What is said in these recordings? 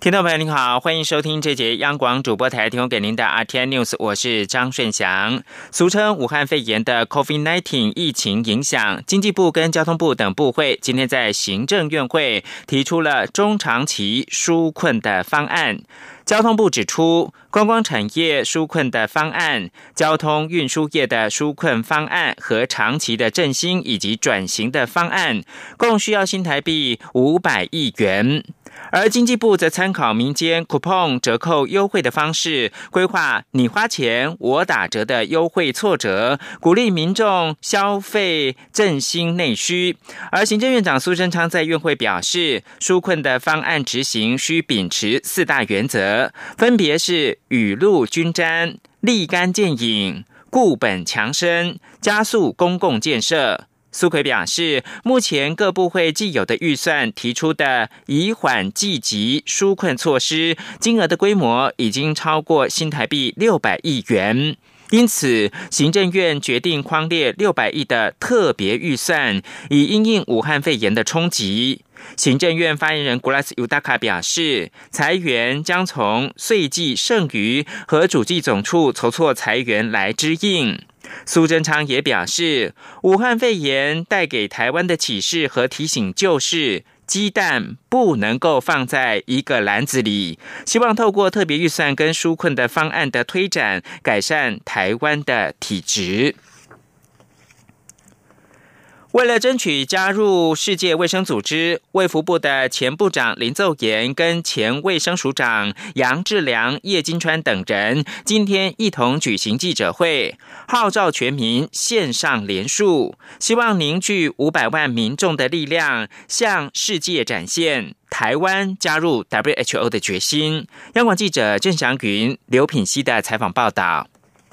听众朋友您好，欢迎收听这节央广主播台提供给您的 RT News，我是张顺祥。俗称武汉肺炎的 COVID-19 疫情影响，经济部跟交通部等部会今天在行政院会提出了中长期纾困的方案。交通部指出，观光产业纾困的方案、交通运输业的纾困方案和长期的振兴以及转型的方案，共需要新台币五百亿元。而经济部则参考民间 coupon 折扣优惠的方式，规划你花钱我打折的优惠挫折，鼓励民众消费振兴内需。而行政院长苏贞昌在院会表示，纾困的方案执行需秉持四大原则，分别是雨露均沾、立竿见影、固本强身、加速公共建设。苏奎表示，目前各部会既有的预算提出的以缓济急纾困措施，金额的规模已经超过新台币六百亿元，因此行政院决定框列六百亿的特别预算，以应应武汉肺炎的冲击。行政院发言人古拉斯尤达卡表示，裁员将从税计剩余和主计总处筹措裁员来支应。苏贞昌也表示，武汉肺炎带给台湾的启示和提醒就是，鸡蛋不能够放在一个篮子里。希望透过特别预算跟纾困的方案的推展，改善台湾的体质。为了争取加入世界卫生组织，卫福部的前部长林奏言跟前卫生署长杨志良、叶金川等人今天一同举行记者会，号召全民线上联署，希望凝聚五百万民众的力量，向世界展现台湾加入 WHO 的决心。央广记者郑祥云、刘品熙的采访报道。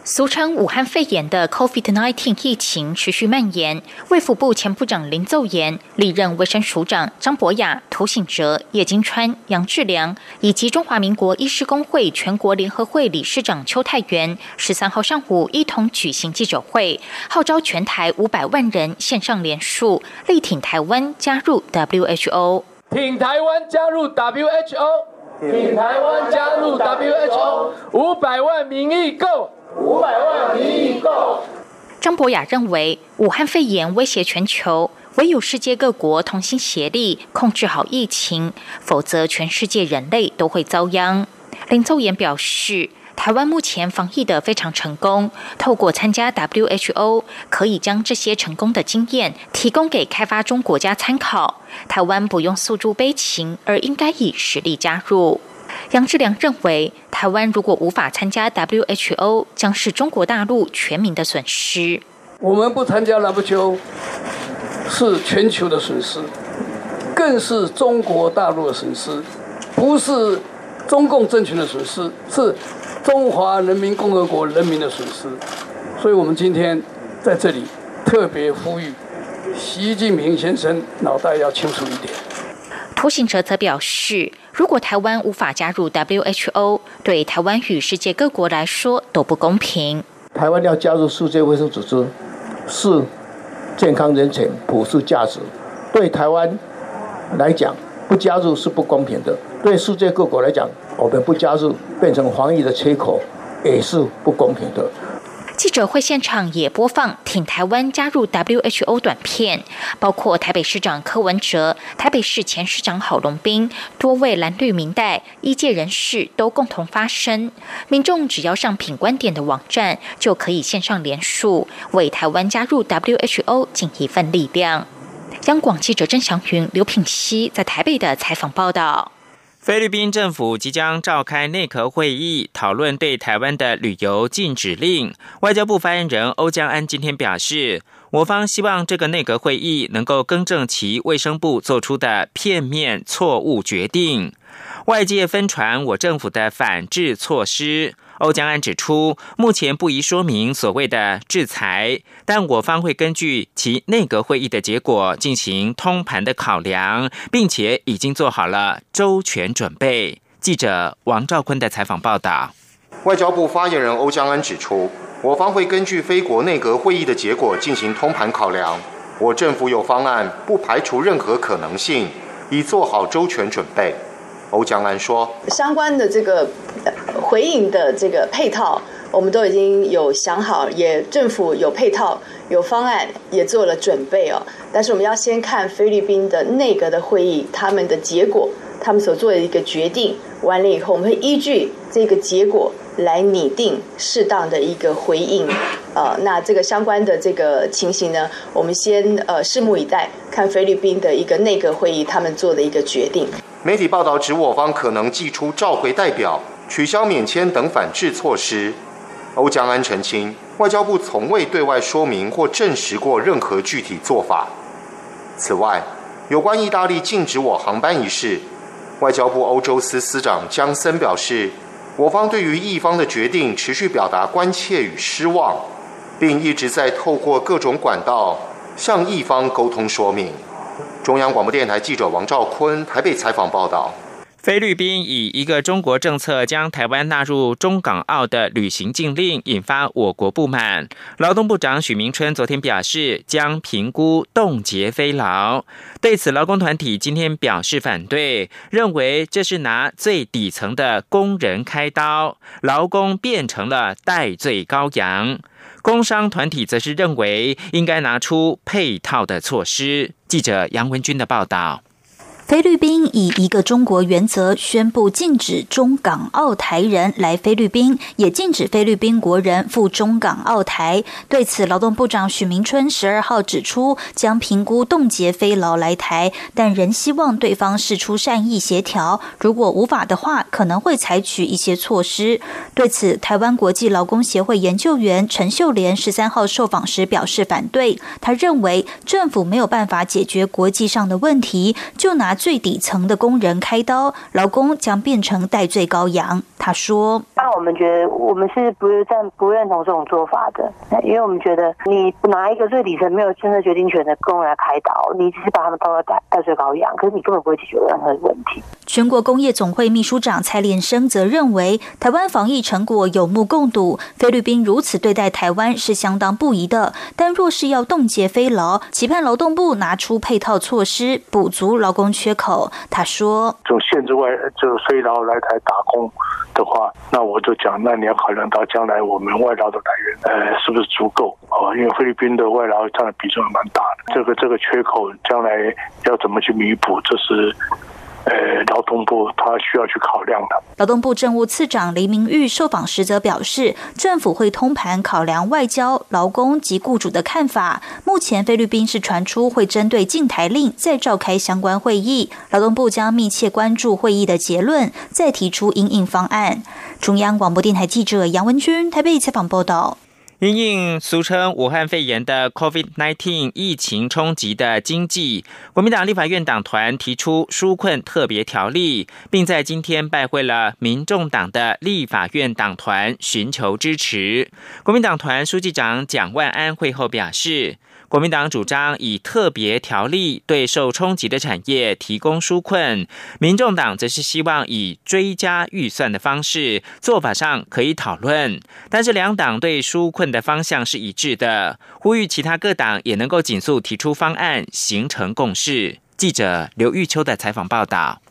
俗称武汉肺炎的 COVID-19 疫情持续蔓延，卫福部前部长林奏言、历任卫生署长张博雅、涂醒哲、叶金川、杨志良，以及中华民国医师工会全国联合会理事长邱泰元，十三号上午一同举行记者会，号召全台五百万人线上联署，力挺台湾加入 WHO。挺台湾加入 WHO，请台湾加入 WHO，五百万民意够。五百万民意够。张博雅认为，武汉肺炎威胁全球，唯有世界各国同心协力控制好疫情，否则全世界人类都会遭殃。林奏言表示，台湾目前防疫的非常成功，透过参加 WHO，可以将这些成功的经验提供给开发中国家参考。台湾不用诉诸悲情，而应该以实力加入。杨志良认为，台湾如果无法参加 WHO，将是中国大陆全民的损失。我们不参加 WHO，是全球的损失，更是中国大陆的损失，不是中共政权的损失，是中华人民共和国人民的损失。所以我们今天在这里特别呼吁，习近平先生脑袋要清楚一点。涂行哲则表示。如果台湾无法加入 WHO，对台湾与世界各国来说都不公平。台湾要加入世界卫生组织，是健康人权、普世价值。对台湾来讲，不加入是不公平的；对世界各国来讲，我们不加入变成防疫的缺口，也是不公平的。记者会现场也播放挺台湾加入 WHO 短片，包括台北市长柯文哲、台北市前市长郝龙斌、多位蓝绿民代、医界人士都共同发声。民众只要上品观点的网站，就可以线上联署，为台湾加入 WHO 尽一份力量。央广记者郑祥云、刘品熙在台北的采访报道。菲律宾政府即将召开内阁会议，讨论对台湾的旅游禁止令。外交部发言人欧江安今天表示，我方希望这个内阁会议能够更正其卫生部做出的片面错误决定。外界分传我政府的反制措施。欧江安指出，目前不宜说明所谓的制裁，但我方会根据其内阁会议的结果进行通盘的考量，并且已经做好了周全准备。记者王兆坤的采访报道。外交部发言人欧江安指出，我方会根据非国内阁会议的结果进行通盘考量。我政府有方案，不排除任何可能性，已做好周全准备。欧江兰说：“相关的这个回应的这个配套，我们都已经有想好，也政府有配套、有方案，也做了准备哦。但是我们要先看菲律宾的内阁的会议，他们的结果，他们所做的一个决定完了以后，我们会依据这个结果。”来拟定适当的一个回应，呃，那这个相关的这个情形呢，我们先呃拭目以待，看菲律宾的一个内阁会议他们做的一个决定。媒体报道指，我方可能寄出召回代表、取消免签等反制措施。欧江安澄清，外交部从未对外说明或证实过任何具体做法。此外，有关意大利禁止我航班一事，外交部欧洲司司长江森表示。我方对于意方的决定持续表达关切与失望，并一直在透过各种管道向意方沟通说明。中央广播电台记者王兆坤台北采访报道。菲律宾以一个中国政策将台湾纳入中港澳的旅行禁令，引发我国不满。劳动部长许明春昨天表示，将评估冻结非劳。对此，劳工团体今天表示反对，认为这是拿最底层的工人开刀，劳工变成了代罪羔羊。工商团体则是认为应该拿出配套的措施。记者杨文军的报道。菲律宾以一个中国原则宣布禁止中港澳台人来菲律宾，也禁止菲律宾国人赴中港澳台。对此，劳动部长许明春十二号指出，将评估冻结非劳来台，但仍希望对方释出善意协调。如果无法的话，可能会采取一些措施。对此，台湾国际劳工协会研究员陈秀莲十三号受访时表示反对。他认为政府没有办法解决国际上的问题，就拿。最底层的工人开刀，劳工将变成代罪羔羊。他说：“那我们觉得，我们是不赞不认同这种做法的，因为我们觉得，你拿一个最底层没有真正决定权的工人来开刀，你只是把他们当做代代罪羔羊，可是你根本不会解决任何问题。”全国工业总会秘书长蔡连生则认为，台湾防疫成果有目共睹，菲律宾如此对待台湾是相当不宜的。但若是要冻结非劳，期盼劳动部拿出配套措施，补足劳工缺口。他说：“就限制外，就非劳来台打工的话，那我就讲，那你要考量到将来我们外劳的来源，呃，是不是足够啊？因为菲律宾的外劳占的比重蛮大的，这个这个缺口将来要怎么去弥补，这是。”呃，劳动部他需要去考量的。劳动部政务次长黎明玉受访时则表示，政府会通盘考量外交、劳工及雇主的看法。目前菲律宾是传出会针对禁台令再召开相关会议，劳动部将密切关注会议的结论，再提出应应方案。中央广播电台记者杨文君台北采访报道。因应俗称武汉肺炎的 COVID-19 疫情冲击的经济，国民党立法院党团提出纾困特别条例，并在今天拜会了民众党的立法院党团，寻求支持。国民党团书记长蒋万安会后表示。国民党主张以特别条例对受冲击的产业提供纾困，民众党则是希望以追加预算的方式，做法上可以讨论，但是两党对纾困的方向是一致的，呼吁其他各党也能够紧速提出方案，形成共识。记者刘玉秋的采访报道。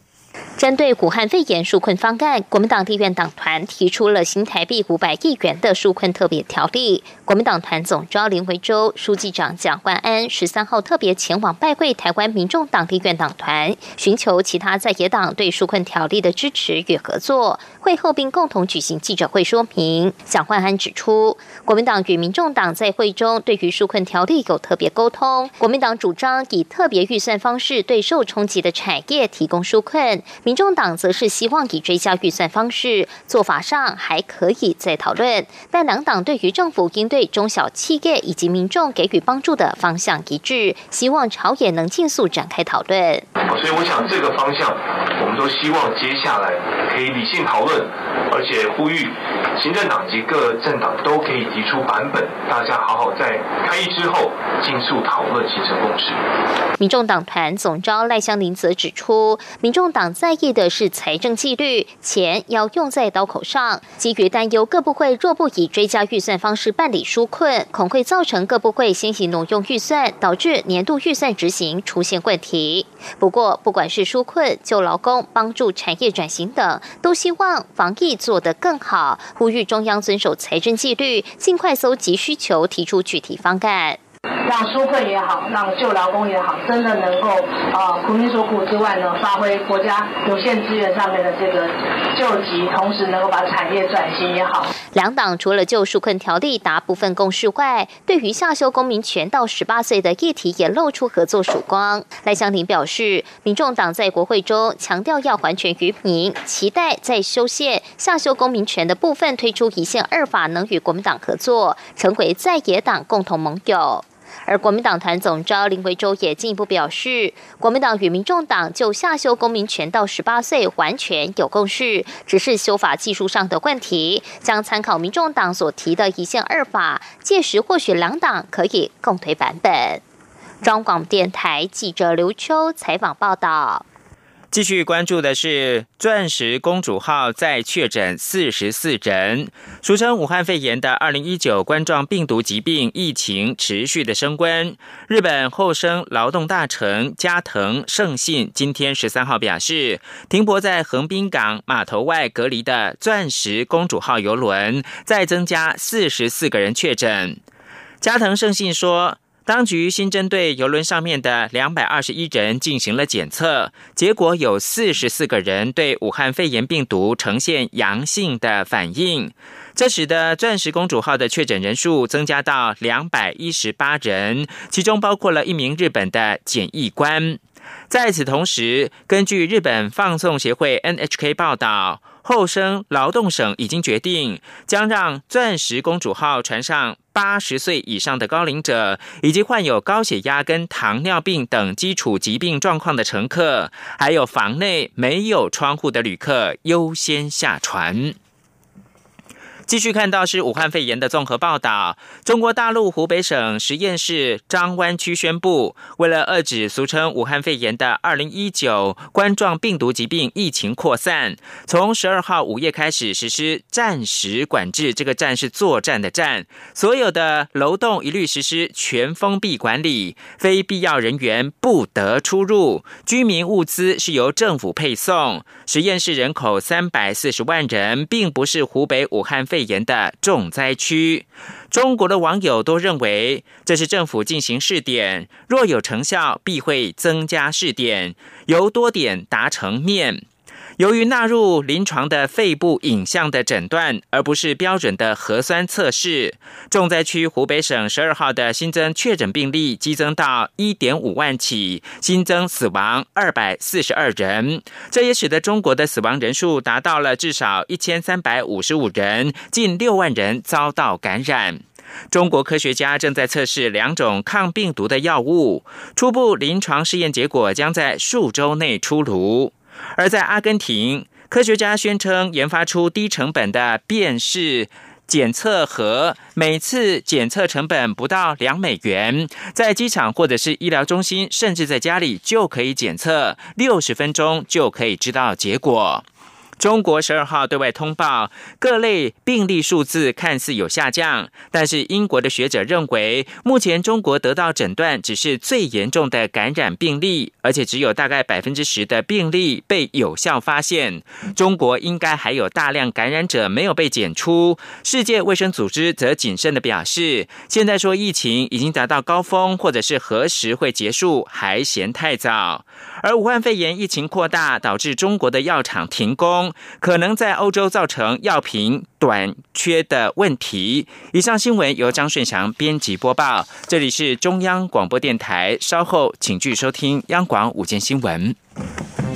针对武汉肺炎纾困方案，国民党地院党团提出了新台币五百亿元的纾困特别条例。国民党团总召林维洲、书记长蒋万安十三号特别前往拜会台湾民众党地院党团，寻求其他在野党对纾困条例的支持与合作。会后并共同举行记者会说明。蒋万安指出，国民党与民众党在会中对于纾困条例有特别沟通。国民党主张以特别预算方式对受冲击的产业提供纾困。民众党则是希望以追加预算方式，做法上还可以再讨论。但两党对于政府应对中小企业以及民众给予帮助的方向一致，希望朝野能尽速展开讨论。所以我想这个方向，我们都希望接下来可以理性讨论，而且呼吁行政党及各政党都可以提出版本，大家好好在开议之后尽速讨论，形成共识。民众党团总召赖香林则指出，民众党在意的是财政纪律，钱要用在刀口上。基于担忧各部会若不以追加预算方式办理纾困，恐会造成各部会先行挪用预算，导致年度预算执行出现问题。不过，不管是纾困、救劳工、帮助产业转型等，都希望防疫做得更好，呼吁中央遵守财政纪律，尽快搜集需求，提出具体方案。让纾困也好，让救劳工也好，真的能够啊苦民所苦之外呢，发挥国家有限资源上面的这个救急，同时能够把产业转型也好。两党除了就纾困条例达部分共识外，对于下修公民权到十八岁的议题也露出合作曙光。赖香林表示，民众党在国会中强调要还权于民，期待在修宪下修公民权的部分推出一线二法，能与国民党合作，成为在野党共同盟友。而国民党团总召林维洲也进一步表示，国民党与民众党就下修公民权到十八岁完全有共识，只是修法技术上的问题，将参考民众党所提的一线二法，届时或许两党可以共推版本。中广电台记者刘秋采访报道。继续关注的是“钻石公主号”再确诊四十四人，俗称武汉肺炎的二零一九冠状病毒疾病疫情持续的升温。日本厚生劳动大臣加藤胜信今天十三号表示，停泊在横滨港码头外隔离的“钻石公主号”游轮再增加四十四个人确诊。加藤胜信说。当局新针对游轮上面的两百二十一人进行了检测，结果有四十四个人对武汉肺炎病毒呈现阳性的反应，这使得“钻石公主号”的确诊人数增加到两百一十八人，其中包括了一名日本的检疫官。在此同时，根据日本放送协会 NHK 报道。后生劳动省已经决定，将让“钻石公主号”船上八十岁以上的高龄者，以及患有高血压跟糖尿病等基础疾病状况的乘客，还有房内没有窗户的旅客优先下船。继续看到是武汉肺炎的综合报道。中国大陆湖北省十堰市张湾区宣布，为了遏制俗称武汉肺炎的二零一九冠状病毒疾病疫情扩散，从十二号午夜开始实施暂时管制。这个“站”是作战的“战”，所有的楼栋一律实施全封闭管理，非必要人员不得出入。居民物资是由政府配送。十堰市人口三百四十万人，并不是湖北武汉肺。肺炎的重灾区，中国的网友都认为这是政府进行试点，若有成效，必会增加试点，由多点达成面。由于纳入临床的肺部影像的诊断，而不是标准的核酸测试，重灾区湖北省十二号的新增确诊病例激增到一点五万起，新增死亡二百四十二人，这也使得中国的死亡人数达到了至少一千三百五十五人，近六万人遭到感染。中国科学家正在测试两种抗病毒的药物，初步临床试验结果将在数周内出炉。而在阿根廷，科学家宣称研发出低成本的辨识检测盒，每次检测成本不到两美元，在机场或者是医疗中心，甚至在家里就可以检测，六十分钟就可以知道结果。中国十二号对外通报，各类病例数字看似有下降，但是英国的学者认为，目前中国得到诊断只是最严重的感染病例，而且只有大概百分之十的病例被有效发现。中国应该还有大量感染者没有被检出。世界卫生组织则谨慎的表示，现在说疫情已经达到高峰，或者是何时会结束，还嫌太早。而武汉肺炎疫情扩大，导致中国的药厂停工，可能在欧洲造成药品短缺的问题。以上新闻由张顺祥编辑播报，这里是中央广播电台，稍后请继续收听央广午间新闻。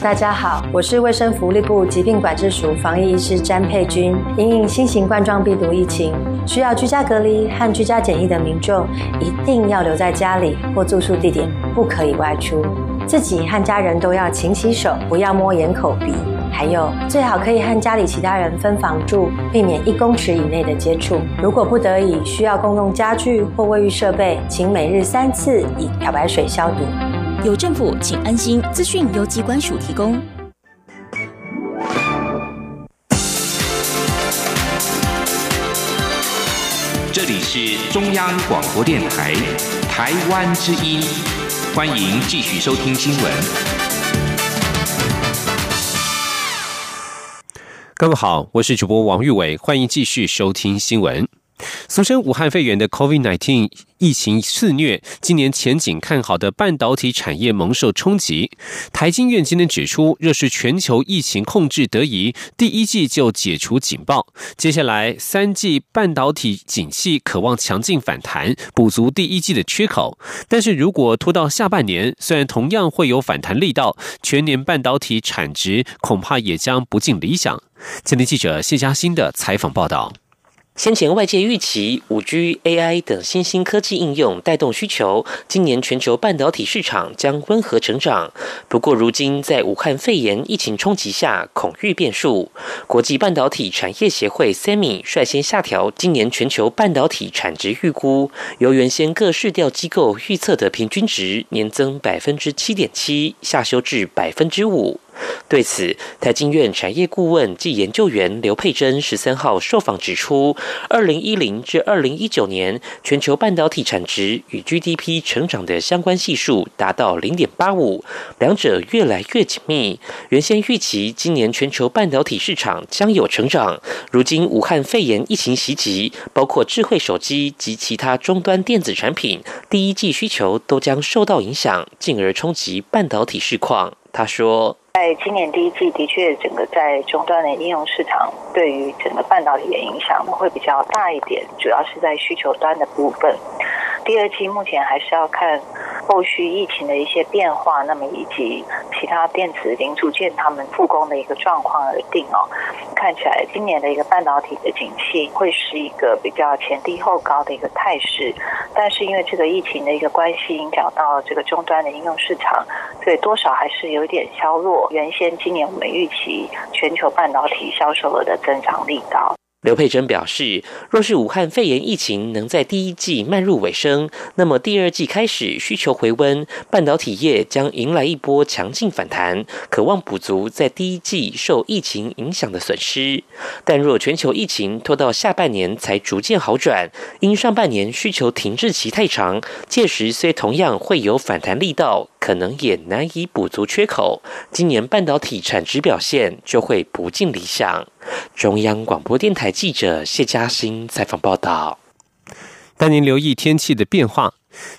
大家好，我是卫生福利部疾病管制署防疫医师詹佩君。因应新型冠状病毒疫情，需要居家隔离和居家检疫的民众，一定要留在家里或住宿地点，不可以外出。自己和家人都要勤洗手，不要摸眼、口、鼻。还有最好可以和家里其他人分房住避免一公尺以内的接触如果不得已需要共用家具或卫浴设备请每日三次以漂白水消毒。有政府请安心资讯由机关署提供。这里是中央广播电台台湾之音欢迎继续收听新闻。各位好，我是主播王玉伟，欢迎继续收听新闻。俗称武汉肺炎的 COVID-19 疫情肆虐，今年前景看好的半导体产业蒙受冲击。台经院今天指出，若是全球疫情控制得宜，第一季就解除警报，接下来三季半导体景气渴望强劲反弹，补足第一季的缺口。但是如果拖到下半年，虽然同样会有反弹力道，全年半导体产值恐怕也将不尽理想。今天记者谢嘉欣的采访报道。先前外界预期五 G、AI 等新兴科技应用带动需求，今年全球半导体市场将温和成长。不过，如今在武汉肺炎疫情冲击下，恐遇变数。国际半导体产业协会 （SEMI） 率先下调今年全球半导体产值预估，由原先各市调机构预测的平均值年增百分之七点七，下修至百分之五。对此，台经院产业顾问暨研究员刘佩珍十三号受访指出，二零一零至二零一九年全球半导体产值与 GDP 成长的相关系数达到零点八五，两者越来越紧密。原先预期今年全球半导体市场将有成长，如今武汉肺炎疫情袭击，包括智慧手机及其他终端电子产品，第一季需求都将受到影响，进而冲击半导体市况。他说。在今年第一季，的确，整个在终端的应用市场对于整个半导体的影响会比较大一点，主要是在需求端的部分。第二季目前还是要看后续疫情的一些变化，那么以及其他电子零组件他们复工的一个状况而定哦。看起来今年的一个半导体的景气会是一个比较前低后高的一个态势，但是因为这个疫情的一个关系，影响到这个终端的应用市场，所以多少还是有点削弱原先今年我们预期全球半导体销售额的增长力道。刘佩珍表示，若是武汉肺炎疫情能在第一季迈入尾声，那么第二季开始需求回温，半导体业将迎来一波强劲反弹，渴望补足在第一季受疫情影响的损失。但若全球疫情拖到下半年才逐渐好转，因上半年需求停滞期太长，届时虽同样会有反弹力道，可能也难以补足缺口，今年半导体产值表现就会不尽理想。中央广播电台记者谢嘉欣采访报道。带您留意天气的变化。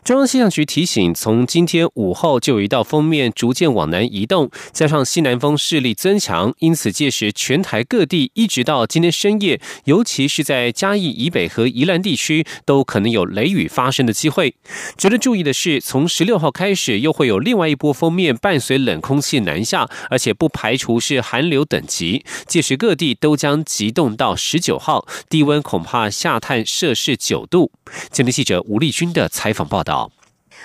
中央气象局提醒，从今天午后就有一道锋面逐渐往南移动，加上西南风势力增强，因此届时全台各地一直到今天深夜，尤其是在嘉义以北和宜兰地区，都可能有雷雨发生的机会。值得注意的是，从十六号开始，又会有另外一波锋面伴随冷空气南下，而且不排除是寒流等级，届时各地都将急冻到十九号，低温恐怕下探摄氏九度。今天记者吴丽君的采访。报道。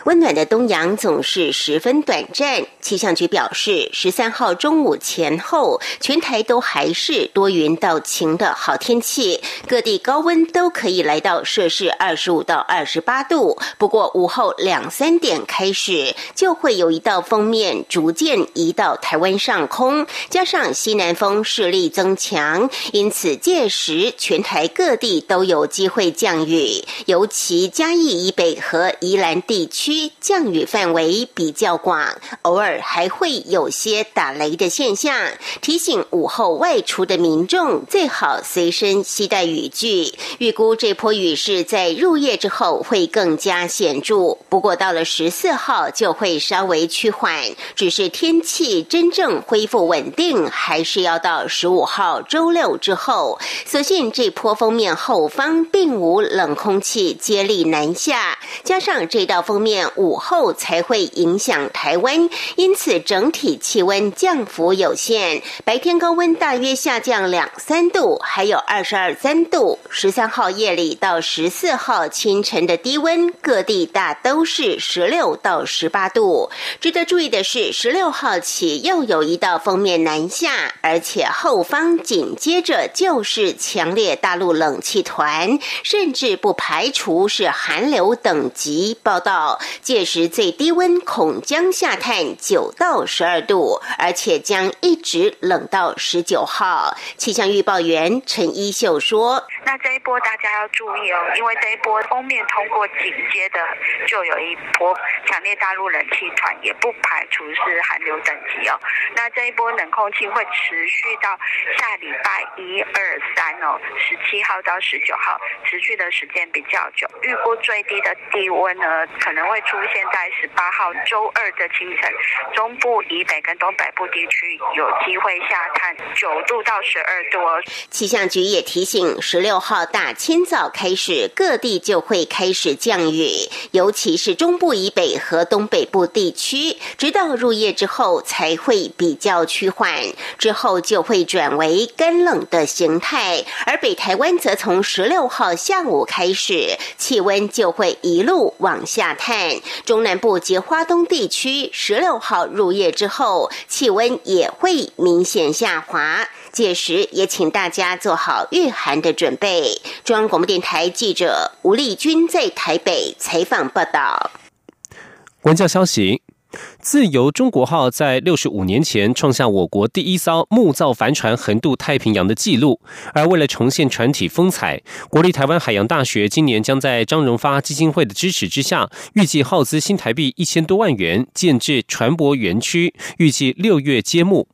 温暖的东阳总是十分短暂。气象局表示，十三号中午前后，全台都还是多云到晴的好天气，各地高温都可以来到摄氏二十五到二十八度。不过午后两三点开始，就会有一道锋面逐渐移到台湾上空，加上西南风势力增强，因此届时全台各地都有机会降雨，尤其嘉义以北和宜兰地区。区降雨范围比较广，偶尔还会有些打雷的现象。提醒午后外出的民众最好随身携带雨具。预估这波雨势在入夜之后会更加显著，不过到了十四号就会稍微趋缓。只是天气真正恢复稳定，还是要到十五号周六之后。所幸这波封面后方并无冷空气接力南下，加上这道封面。午后才会影响台湾，因此整体气温降幅有限。白天高温大约下降两三度，还有二十二三度。十三号夜里到十四号清晨的低温，各地大都是十六到十八度。值得注意的是，十六号起又有一道锋面南下，而且后方紧接着就是强烈大陆冷气团，甚至不排除是寒流等级。报道。届时最低温恐将下探九到十二度，而且将一直冷到十九号。气象预报员陈一秀说：“那这一波大家要注意哦，因为这一波封面通过紧接的就有一波强烈大陆冷气团，也不排除是寒流等级哦。那这一波冷空气会持续到下礼拜一二三哦，十七号到十九号，持续的时间比较久。预估最低的低温呢，可能会会出现在十八号周二的清晨，中部以北跟东北部地区有机会下探九度到十二度。气象局也提醒，十六号大清早开始，各地就会开始降雨，尤其是中部以北和东北部地区，直到入夜之后才会比较趋缓，之后就会转为干冷的形态。而北台湾则从十六号下午开始，气温就会一路往下探。中南部及花东地区，十六号入夜之后，气温也会明显下滑。届时也请大家做好御寒的准备。中央广播电台记者吴丽君在台北采访报道。文教消息。自由中国号在六十五年前创下我国第一艘木造帆船横渡太平洋的纪录，而为了重现船体风采，国立台湾海洋大学今年将在张荣发基金会的支持之下，预计耗资新台币一千多万元建制船舶园区，预计六月揭幕。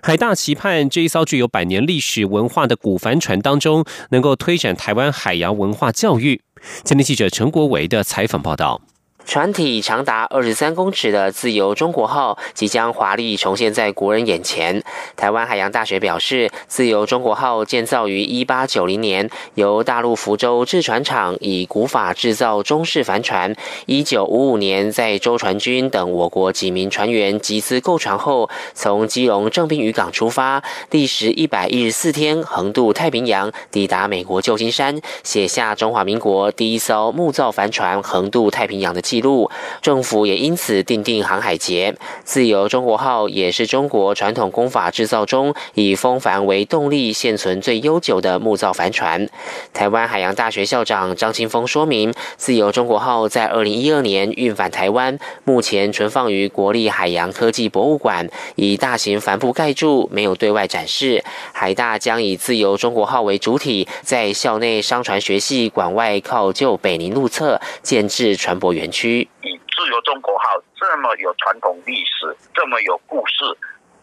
海大期盼这一艘具有百年历史文化的古帆船当中，能够推展台湾海洋文化教育。今天记者陈国维的采访报道。船体长达二十三公尺的“自由中国号”即将华丽重现在国人眼前。台湾海洋大学表示，“自由中国号”建造于一八九零年，由大陆福州制船厂以古法制造中式帆船。一九五五年，在周传军等我国几名船员集资购船后，从基隆正滨渔港出发，历时一百一十四天，横渡太平洋，抵达美国旧金山，写下中华民国第一艘木造帆船横渡太平洋的记。录政府也因此定定航海节。自由中国号也是中国传统工法制造中以风帆为动力现存最悠久的木造帆船。台湾海洋大学校长张清峰说明，自由中国号在二零一二年运返台湾，目前存放于国立海洋科技博物馆，以大型帆布盖住，没有对外展示。海大将以自由中国号为主体，在校内商船学系馆外靠旧北宁路侧建制船舶园区。以自由中国号这么有传统历史、这么有故事，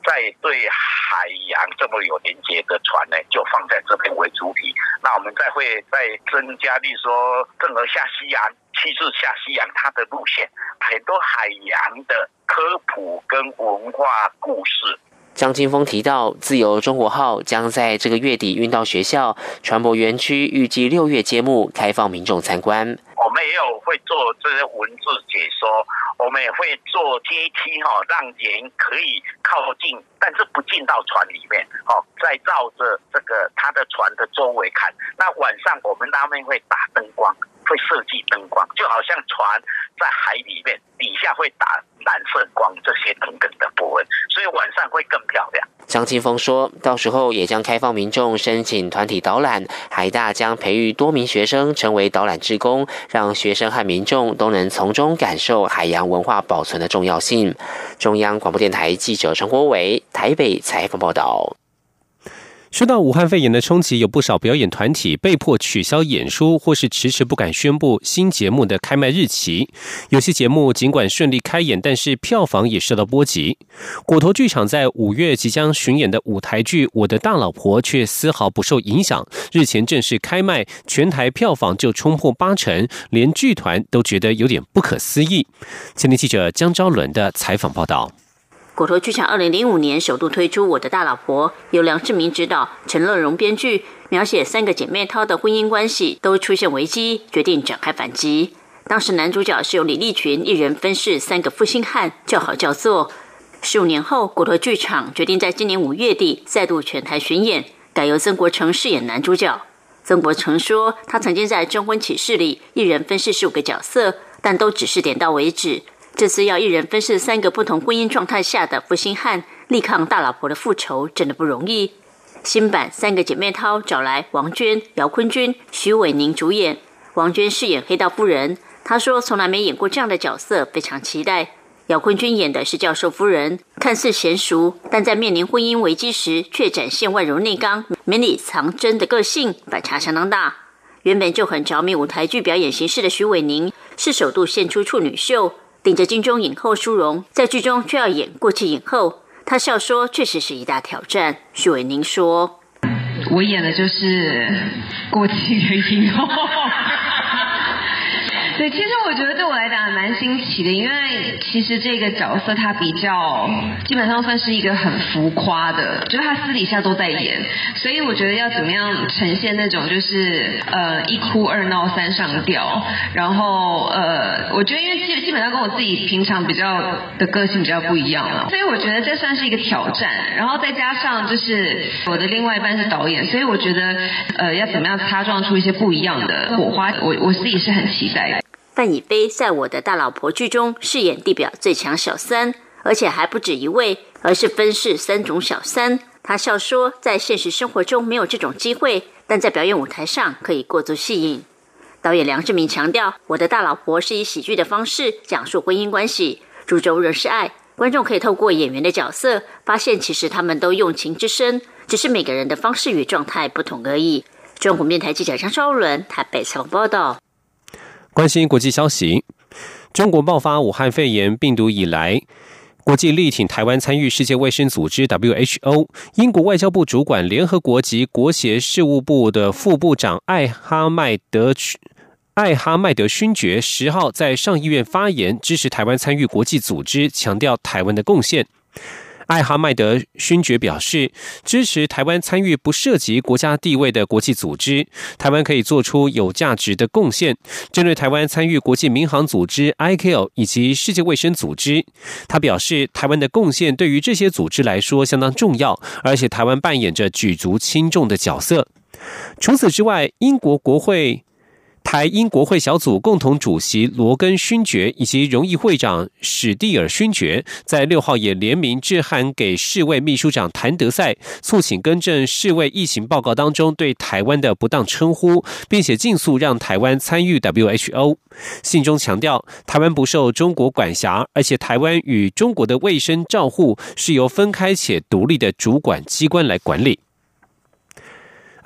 在对海洋这么有连接的船呢，就放在这边为主体。那我们再会再增加，例如说郑和下西洋、七次下西洋，它的路线很多海洋的科普跟文化故事。张金峰提到，自由中国号将在这个月底运到学校船舶园区，预计六月揭幕，开放民众参观。我们也有会做这些文字解说，我们也会做阶梯哈，让人可以靠近，但是不进到船里面，哦，再照着这个他的船的周围看。那晚上我们那边会打灯光。会设计灯光，就好像船在海里面，底下会打蓝色光，这些等等的部分，所以晚上会更漂亮。张清峰说，到时候也将开放民众申请团体导览，海大将培育多名学生成为导览志工，让学生和民众都能从中感受海洋文化保存的重要性。中央广播电台记者陈国伟台北采访报道。受到武汉肺炎的冲击，有不少表演团体被迫取消演出，或是迟迟不敢宣布新节目的开卖日期。有些节目尽管顺利开演，但是票房也受到波及。果陀剧场在五月即将巡演的舞台剧《我的大老婆》却丝毫不受影响。日前正式开卖，全台票房就冲破八成，连剧团都觉得有点不可思议。前天记者江昭伦的采访报道。果陀剧场二零零五年首度推出《我的大老婆》，由梁志明执导，陈乐融编剧，描写三个姐妹淘的婚姻关系都出现危机，决定展开反击。当时男主角是由李立群一人分饰三个负心汉，叫好叫座。十五年后，果陀剧场决定在今年五月底再度全台巡演，改由曾国成饰演男主角。曾国成说，他曾经在《征婚启事》里一人分饰十五个角色，但都只是点到为止。这次要一人分饰三个不同婚姻状态下的负心汉，力抗大老婆的复仇，真的不容易。新版三个姐妹淘找来王娟、姚坤君、徐伟宁主演，王娟饰演黑道夫人，她说从来没演过这样的角色，非常期待。姚坤君演的是教授夫人，看似娴熟，但在面临婚姻危机时，却展现外柔内刚、绵里藏针的个性，反差相当大。原本就很着迷舞台剧表演形式的徐伟宁，是首度献出处女秀，顶着金钟影后殊荣，在剧中却要演过气影后。他笑说：“确实是一大挑战。”徐伟宁说：“我演的就是过气的影后。”对，其实我觉得对我来讲蛮新奇的，因为其实这个角色他比较基本上算是一个很浮夸的，就是他私底下都在演，所以我觉得要怎么样呈现那种就是呃一哭二闹三上吊，然后呃我觉得因为基基本上跟我自己平常比较的个性比较不一样了，所以我觉得这算是一个挑战，然后再加上就是我的另外一半是导演，所以我觉得呃要怎么样擦撞出一些不一样的火花，我我自己是很期待的。范以飞在我的大老婆剧中饰演地表最强小三，而且还不止一位，而是分饰三种小三。他笑说，在现实生活中没有这种机会，但在表演舞台上可以过足戏瘾。导演梁志明强调，我的大老婆是以喜剧的方式讲述婚姻关系，主轴仍是爱。观众可以透过演员的角色，发现其实他们都用情之深，只是每个人的方式与状态不同而已。中国面台记者张昭伦台北采访报道。关心国际消息，中国爆发武汉肺炎病毒以来，国际力挺台湾参与世界卫生组织 （WHO）。英国外交部主管联合国及国协事务部的副部长艾哈迈德艾哈迈德勋爵十号在上议院发言，支持台湾参与国际组织，强调台湾的贡献。艾哈迈德勋爵表示，支持台湾参与不涉及国家地位的国际组织，台湾可以做出有价值的贡献。针对台湾参与国际民航组织 （ICAO） 以及世界卫生组织，他表示，台湾的贡献对于这些组织来说相当重要，而且台湾扮演着举足轻重的角色。除此之外，英国国会。台英国会小组共同主席罗根勋爵以及荣誉会长史蒂尔勋爵在六号也联名致函给世卫秘书长谭德赛，促请更正世卫疫情报告当中对台湾的不当称呼，并且尽速让台湾参与 WHO。信中强调，台湾不受中国管辖，而且台湾与中国的卫生照护是由分开且独立的主管机关来管理。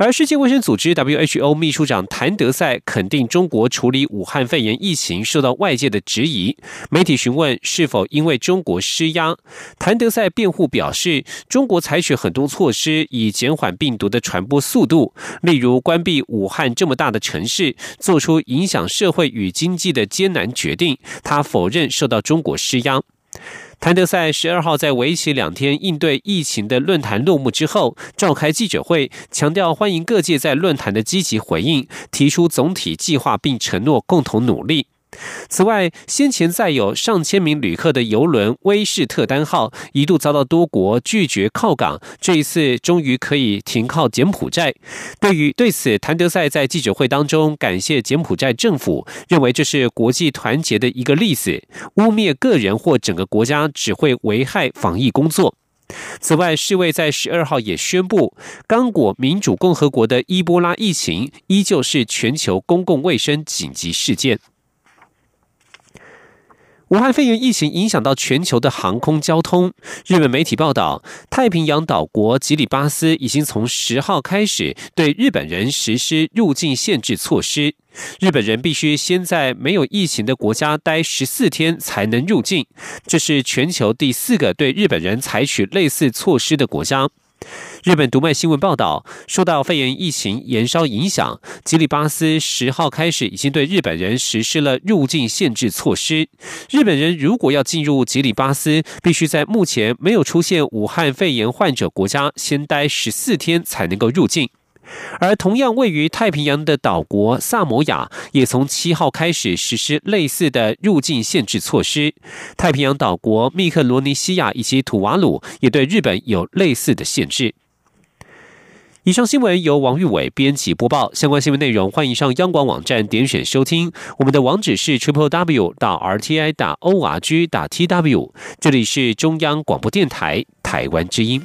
而世界卫生组织 （WHO） 秘书长谭德赛肯定中国处理武汉肺炎疫情受到外界的质疑。媒体询问是否因为中国施压，谭德赛辩护表示，中国采取很多措施以减缓病毒的传播速度，例如关闭武汉这么大的城市，做出影响社会与经济的艰难决定。他否认受到中国施压。谭德赛十二号在为期两天应对疫情的论坛落幕之后，召开记者会，强调欢迎各界在论坛的积极回应，提出总体计划，并承诺共同努力。此外，先前载有上千名旅客的游轮“威士特丹号”一度遭到多国拒绝靠港，这一次终于可以停靠柬埔寨。对于对此，谭德赛在记者会当中感谢柬埔寨政府，认为这是国际团结的一个例子。污蔑个人或整个国家只会危害防疫工作。此外，世卫在十二号也宣布，刚果民主共和国的伊波拉疫情依旧是全球公共卫生紧急事件。武汉肺炎疫情影响到全球的航空交通。日本媒体报道，太平洋岛国吉里巴斯已经从十号开始对日本人实施入境限制措施。日本人必须先在没有疫情的国家待十四天才能入境。这是全球第四个对日本人采取类似措施的国家。日本读卖新闻报道，受到肺炎疫情延烧影响，吉里巴斯十号开始已经对日本人实施了入境限制措施。日本人如果要进入吉里巴斯，必须在目前没有出现武汉肺炎患者国家先待十四天才能够入境。而同样位于太平洋的岛国萨摩亚，也从七号开始实施类似的入境限制措施。太平洋岛国密克罗尼西亚以及土瓦鲁也对日本有类似的限制。以上新闻由王玉伟编辑播报。相关新闻内容，欢迎上央广网站点选收听。我们的网址是 triple w 到 r t i 打 o r g 打 t w。这里是中央广播电台台湾之音。